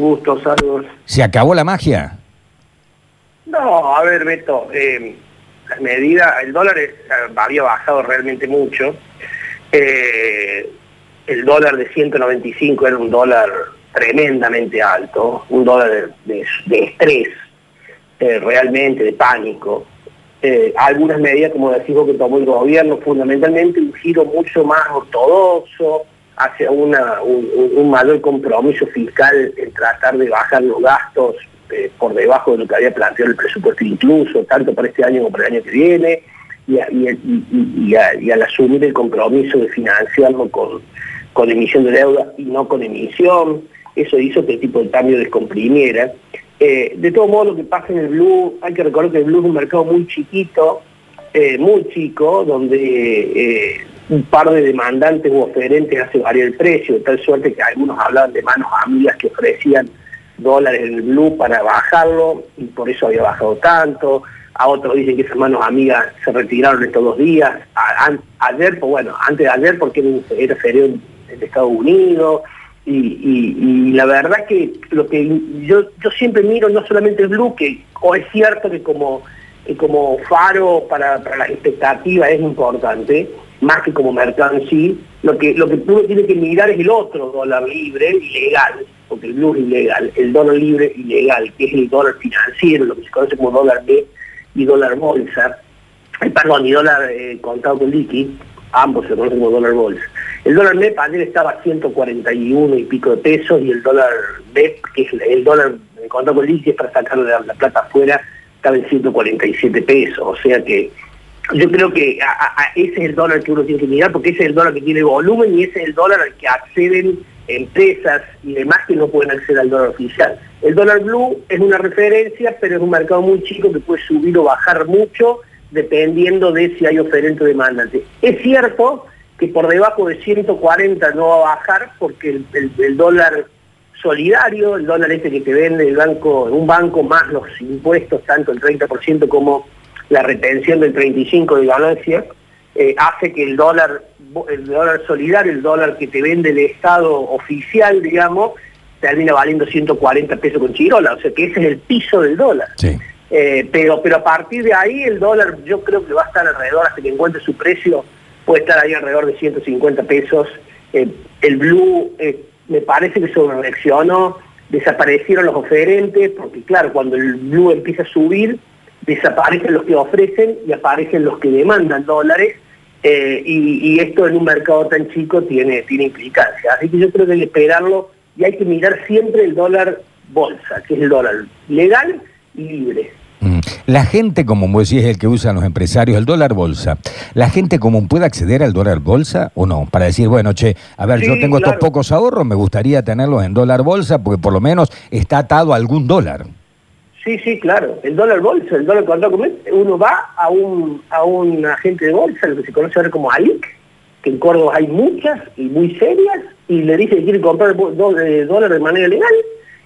Gusto, saludos. ¿Se acabó la magia? No, a ver, Beto, eh, las medidas, el dólar es- había bajado realmente mucho. Eh, el dólar de 195 era un dólar tremendamente alto, un dólar de, de- de estrés, eh, realmente, de pánico. Eh, algunas medidas, como decimos, que tomó el gobierno, fundamentalmente un giro mucho más ortodoxo, hacia un, un- mayor compromiso fiscal en tratar de bajar los gastos eh, por debajo de lo que había planteado el presupuesto incluso, tanto para este año como para el año que viene, y, al asumir el compromiso de financiarlo con, con emisión de deuda y no con emisión, eso hizo que el tipo de cambio descomprimiera. Eh, de todo modo, lo que pasa en el Blue, hay que recordar que el Blue es un mercado muy chiquito, eh, muy chico, donde un par de demandantes u oferentes hace variar el precio, de tal suerte que algunos hablaban de manos amigas que ofrecían dólares en el Blue para bajarlo, y por eso había bajado tanto. A otros dicen que esas manos amigas se retiraron estos dos días. A- ayer, pues bueno, antes de ayer porque era, feriado en, Estados Unidos. Y la verdad que lo que yo, yo siempre miro no solamente el Blue, que o es cierto que como, que como faro para, para las expectativas es importante, más que como mercado en sí, lo que, lo que uno tiene que mirar es el otro dólar libre, ilegal, porque el blue ilegal, el dólar libre ilegal, que es el dólar financiero, lo que se conoce como dólar B y dólar bolsa, eh, perdón, y dólar eh, contado con liqui, ambos se conocen como dólar bolsa. El dólar MEP ayer estaba a 141 y pico de pesos y el dólar MEP, que es el dólar contado con liqui, es para sacarle la, la plata afuera, estaba en 147 pesos, o sea que yo creo que ese es el dólar que uno tiene que mirar porque ese es el dólar que tiene volumen y ese es el dólar al que acceden empresas y demás que no pueden acceder al dólar oficial. El dólar blue es una referencia, pero es un mercado muy chico que puede subir o bajar mucho dependiendo de si hay oferente o demandante. Es cierto que por debajo de 140 no va a bajar porque el, dólar solidario, el dólar ese que te vende el un banco más los impuestos, tanto el 30% como la retención del 35% de ganancia, eh, hace que el dólar, el dólar solidario, el dólar que te vende el Estado oficial, digamos, termina valiendo 140 pesos con chirola, o sea que ese es el piso del dólar. Sí. Eh, pero, pero a partir de ahí el dólar yo creo que va a estar alrededor, hasta que encuentre su precio, puede estar ahí alrededor de 150 pesos. Eh, el blue me parece que sobre reaccionó, desaparecieron los oferentes, porque claro, cuando el blue empieza a subir, desaparecen los que ofrecen y aparecen los que demandan dólares, eh, y, y esto en un mercado tan chico tiene, tiene implicancia. Así que yo creo que hay que esperarlo y hay que mirar siempre el dólar bolsa, que es el dólar legal y libre. Mm. La gente común, vos decís, es el que usan los empresarios, el dólar bolsa. ¿La gente común puede acceder al dólar bolsa o no? Para decir, bueno, che, a ver, yo tengo claro. estos pocos ahorros, me gustaría tenerlos en dólar bolsa porque por lo menos está atado a algún dólar. Sí, sí, claro. El dólar bolsa, el dólar contado con mes, uno va a un, a un agente de bolsa, lo que se conoce ahora como ALIC, que en Córdoba hay muchas y muy serias, y le dice que quiere comprar eh, dólar de manera legal,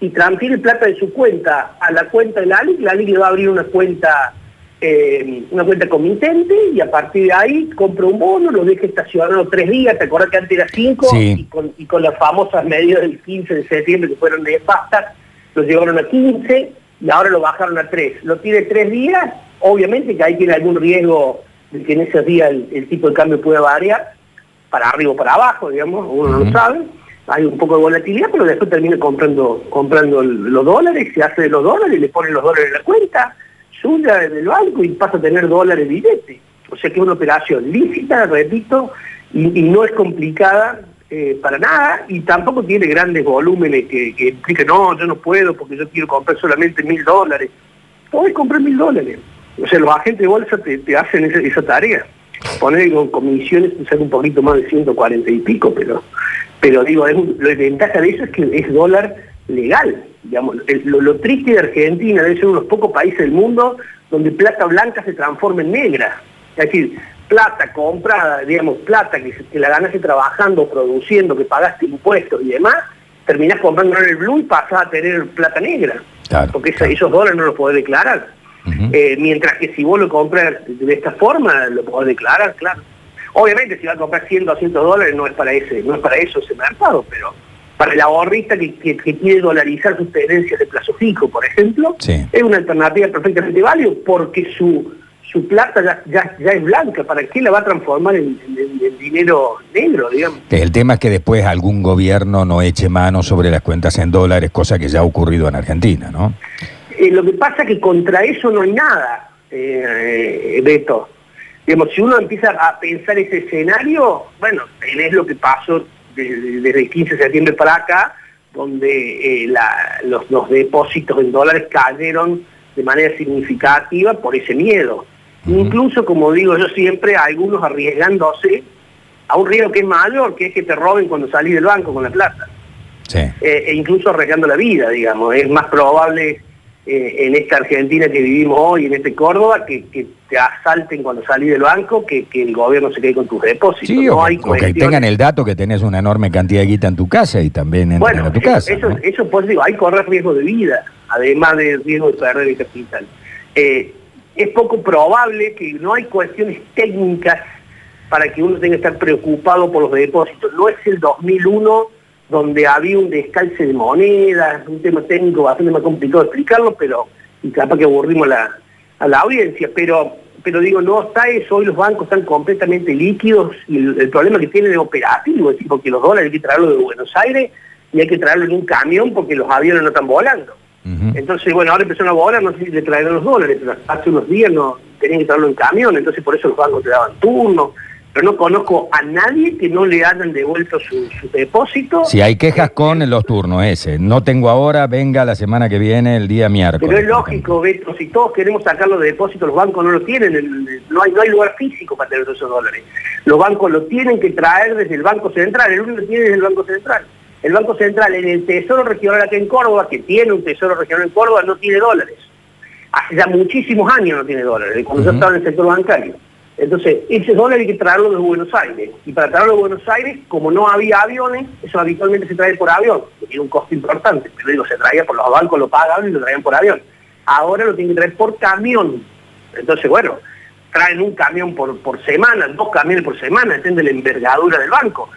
y transfiere plata de su cuenta a la cuenta de la ALIC, la ALIC le va a abrir una cuenta eh, una cuenta comitente y a partir de ahí compra un bono, lo deja estacionado tres días, te acuerdas que antes era cinco, Sí. y, con, y con las famosas medidas del 15 de septiembre que fueron nefastas, lo llevaron a 15 y ahora lo bajaron a 3. Lo tiene tres días, obviamente que ahí tiene algún riesgo de que en esos días el, el tipo de cambio pueda variar, para arriba o para abajo, digamos, uno no lo sabe. Hay un poco de volatilidad, pero después termina comprando comprando los dólares, se hace de los dólares, le pone los dólares en la cuenta suya del banco y pasa a tener dólares billetes. O sea que es una operación lícita, repito, y, y no es complicada eh, para nada, y tampoco tiene grandes volúmenes que, que no, yo no puedo porque yo quiero comprar solamente mil dólares. Podés comprar mil dólares. O sea, los agentes de bolsa te, hacen esa, tarea. Poner con comisiones sale un poquito más de 140 y pico, pero pero digo, es un- la ventaja de eso es que es dólar legal. Digamos, lo triste de Argentina debe ser uno de los pocos países del mundo donde plata blanca se transforma en negra. Es decir, plata comprada, digamos, plata que, que la ganaste trabajando, produciendo, que pagaste impuestos y demás, terminás comprando en el blue y pasás a tener plata negra. Claro, porque claro. esos dólares no los podés declarar. Eh, mientras que si vos lo compras de esta forma, lo podés declarar, claro. Obviamente si vas a comprar 100, 200 dólares no es para ese, no es para eso ese mercado, pero para el ahorrista que, quiere dolarizar sus tenencias de plazo fijo, por ejemplo, es una alternativa perfectamente válida porque su, su plata ya, ya, es blanca, ¿para qué la va a transformar en, dinero negro, digamos? El tema es que después algún gobierno no eche mano sobre las cuentas en dólares, cosa que ya ha ocurrido en Argentina, ¿no? Eh, lo que pasa es que contra eso no hay nada, eh, Beto. Digamos, si uno empieza a pensar ese escenario, bueno, es lo que pasó desde, el 15 de septiembre para acá, donde eh, los, depósitos en dólares cayeron de manera significativa por ese miedo. Incluso, como digo yo siempre, algunos arriesgándose a un riesgo que es mayor, que es que te roben cuando salís del banco con la plata. Eh, e incluso arriesgando la vida, digamos. Es más probable eh, en esta Argentina que vivimos hoy, en este Córdoba, que, te asalten cuando salís del banco, que, el gobierno se quede con tus depósitos. Sí, o, que tengan el dato que tenés una enorme cantidad de guita en tu casa y también en, tu casa. Eso, eso pues digo, hay que correr riesgo de vida, además del riesgo de perder el capital. Eh, es poco probable que no hay cuestiones técnicas para que uno tenga que estar preocupado por los depósitos. No es el 2001 donde había un descalce de monedas, un tema técnico bastante más complicado de explicarlo, pero y capaz que aburrimos a la audiencia, pero pero digo, no está eso, hoy los bancos están completamente líquidos y el, problema que tienen es operativo, es decir, porque los dólares hay que traerlos de Buenos Aires y hay que traerlo en un camión porque los aviones no están volando. Entonces, bueno, ahora empezaron a volar, no sé si le traerán los dólares, pero hace unos días no tenían que traerlo en camión, entonces por eso los bancos te daban turnos. Pero no conozco a nadie que no le hayan devuelto su, depósito. Si hay quejas con los turnos ese, no tengo ahora, venga la semana que viene, el día miércoles. Pero es lógico, Beto, si todos queremos sacar los depósitos, los bancos no lo tienen, no, hay, no hay lugar físico para tener esos dólares. Los bancos lo tienen que traer desde el Banco Central, el único que tiene es el Banco Central el Banco Central en el Tesoro Regional aquí en Córdoba, que tiene un Tesoro Regional en Córdoba, no tiene dólares. Hace ya muchísimos años no tiene dólares, cuando yo estaba en el sector bancario. Entonces, ese dólar hay que traerlo de Buenos Aires. Y para traerlo de Buenos Aires, como no había aviones, eso habitualmente se trae por avión, que tiene un costo importante. Pero digo, se traía por los bancos, lo pagaban y lo traían por avión. Ahora lo tienen que traer por camión. Entonces, bueno, traen un camión por, por semana, dos camiones por semana, entiende la envergadura del banco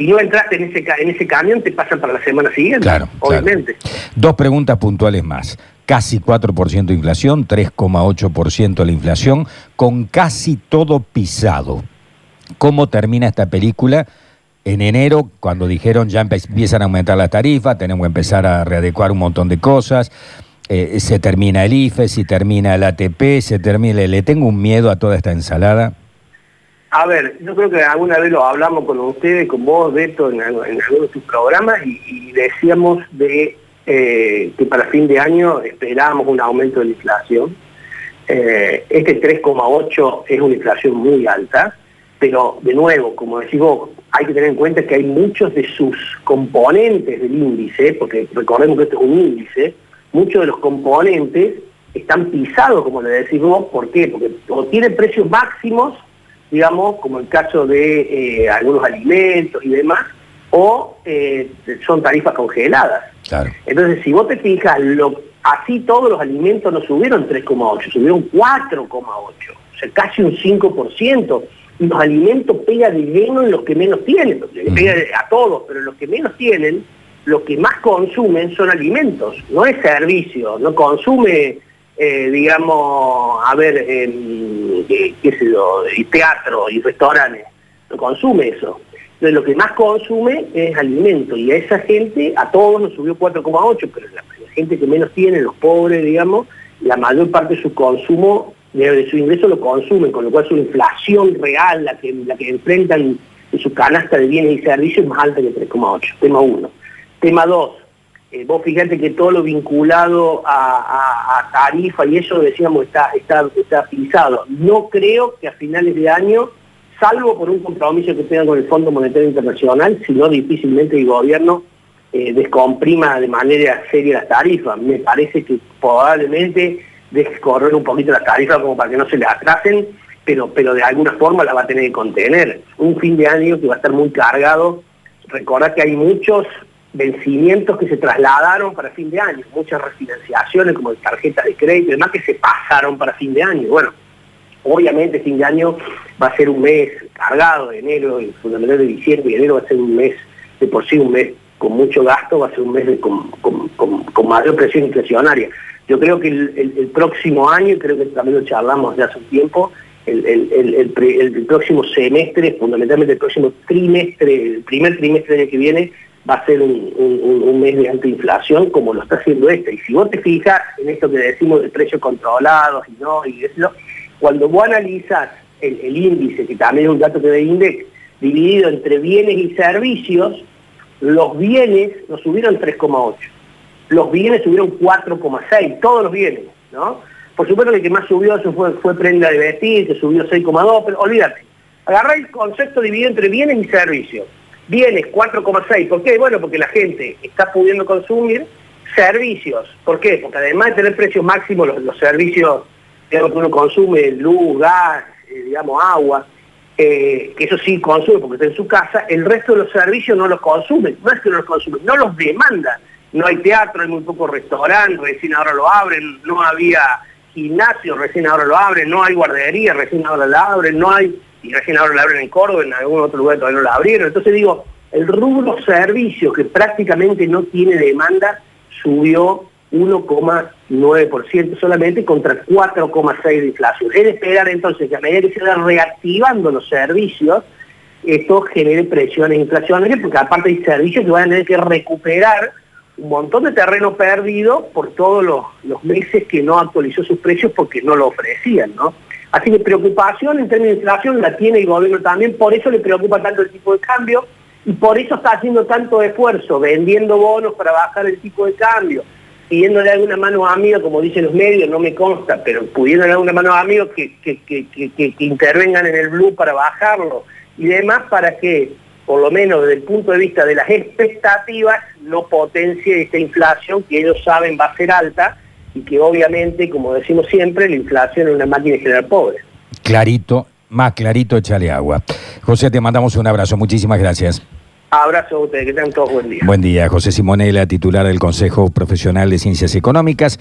si no entraste en ese, en ese camión, te pasan para la semana siguiente, claro, obviamente. Dos preguntas puntuales más. Casi 4% de inflación, 3,8% la inflación, con casi todo pisado. ¿Cómo termina esta película? En enero, cuando dijeron ya empiezan a aumentar las tarifas, tenemos que empezar a readecuar un montón de cosas. Eh, se termina el IFE, se termina el ATP, se termina. Le tengo un miedo a toda esta ensalada. A ver, yo creo que alguna vez lo hablamos con ustedes, con vos, Beto, en, en algunos de tus programas y, decíamos de eh, que para fin de año esperábamos un aumento de la inflación. Eh, este 3,8 es una inflación muy alta, pero de nuevo, como decís vos, hay que tener en cuenta que hay muchos de sus componentes del índice, porque recordemos que esto es un índice, muchos de los componentes están pisados, como le decís vos, ¿por qué? Porque o tienen precios máximos digamos, como el caso de eh, algunos alimentos y demás, o eh, son tarifas congeladas. Entonces, si vos te fijas, lo, así todos los alimentos no subieron 3,8, subieron 4,8, o sea, casi un 5%. Y los alimentos pegan de lleno en los que menos tienen, pega a todos, pero los que menos tienen, los que más consumen son alimentos, no es servicio, no consume eh, digamos, a ver, qué, sé yo, y teatro y restaurantes, no consume eso. Entonces lo que más consume es alimento y a esa gente, a todos nos subió 4,8, pero la, gente que menos tiene, los pobres, digamos, la mayor parte de su consumo, de, su ingreso lo consumen, con lo cual su inflación real, la que, la que enfrentan en su canasta de bienes y servicios es más alta que 3,8, tema uno. Tema dos, eh, vos fíjate que todo lo vinculado a, tarifa y eso, decíamos, está, está, está pisado. No creo que a finales de año, salvo por un compromiso que tenga con el Fondo Monetario Internacional, sino difícilmente el gobierno eh, descomprima de manera seria las tarifas. Me parece que probablemente deje correr un poquito las tarifas como para que no se le atrasen, pero, pero de alguna forma la va a tener que contener. Un fin de año que va a estar muy cargado. Recordad que hay muchos vencimientos que se trasladaron para fin de año, muchas refinanciaciones como de tarjetas de crédito y demás que se pasaron para fin de año. Bueno, obviamente fin de año va a ser un mes cargado de enero y fundamentalmente de diciembre y enero va a ser un mes de por sí un mes con mucho gasto, va a ser un mes con, mayor presión inflacionaria. Yo creo que el, próximo año, creo que también lo charlamos ya hace un tiempo, el, próximo semestre, fundamentalmente el próximo trimestre, el primer trimestre del que viene, va a ser un, mes de alta inflación como lo está haciendo este. Y si vos te fijas en esto que decimos de precios controlados y no, y eso, cuando vos analizas el, índice, que también es un dato que de INDEX, dividido entre bienes y servicios, los bienes nos subieron 3,8. Los bienes subieron 4,6, todos los bienes, ¿no? Por supuesto que el que más subió eso fue, fue prenda de vestir, que subió 6,2, pero olvídate. Agarrá el concepto dividido entre bienes y servicios. Bienes 4,6, ¿por qué? Bueno, porque la gente está pudiendo consumir servicios. ¿Por qué? Porque además de tener precios máximos, los, servicios que uno consume, luz, gas, eh, digamos, agua, eh, que eso sí consume porque está en su casa, el resto de los servicios no los consumen, no es que no los consumen, no los demandan. No hay teatro, hay muy pocos restaurantes, recién ahora lo abren, no había gimnasio, recién ahora lo abren, no hay guardería, recién ahora lo abren, no hay, y recién ahora lo abren en Córdoba, en algún otro lugar todavía no lo abrieron. Entonces digo, el rubro servicio que prácticamente no tiene demanda subió 1,9% solamente contra 4,6% de inflación. Es esperar entonces que a medida que se van reactivando los servicios, esto genere presiones inflacionarias, porque aparte hay servicios que van a tener que recuperar un montón de terreno perdido por todos los, meses que no actualizó sus precios porque no lo ofrecían, ¿no? Así que preocupación en términos de inflación la tiene el gobierno también, por eso le preocupa tanto el tipo de cambio y por eso está haciendo tanto esfuerzo, vendiendo bonos para bajar el tipo de cambio, pidiéndole alguna mano a amigos, como dicen los medios, no me consta, pero pudiéndole alguna mano a amigos que, que, intervengan en el blue para bajarlo y demás para que, por lo menos desde el punto de vista de las expectativas, no potencie esta inflación que ellos saben va a ser alta y que obviamente, como decimos siempre, la inflación es una máquina de generar pobre. Clarito, más clarito, échale agua. José, te mandamos un abrazo, muchísimas gracias. Abrazo a ustedes, que tengan todos buen día. Buen día, José Simonela, titular del Consejo Profesional de Ciencias Económicas.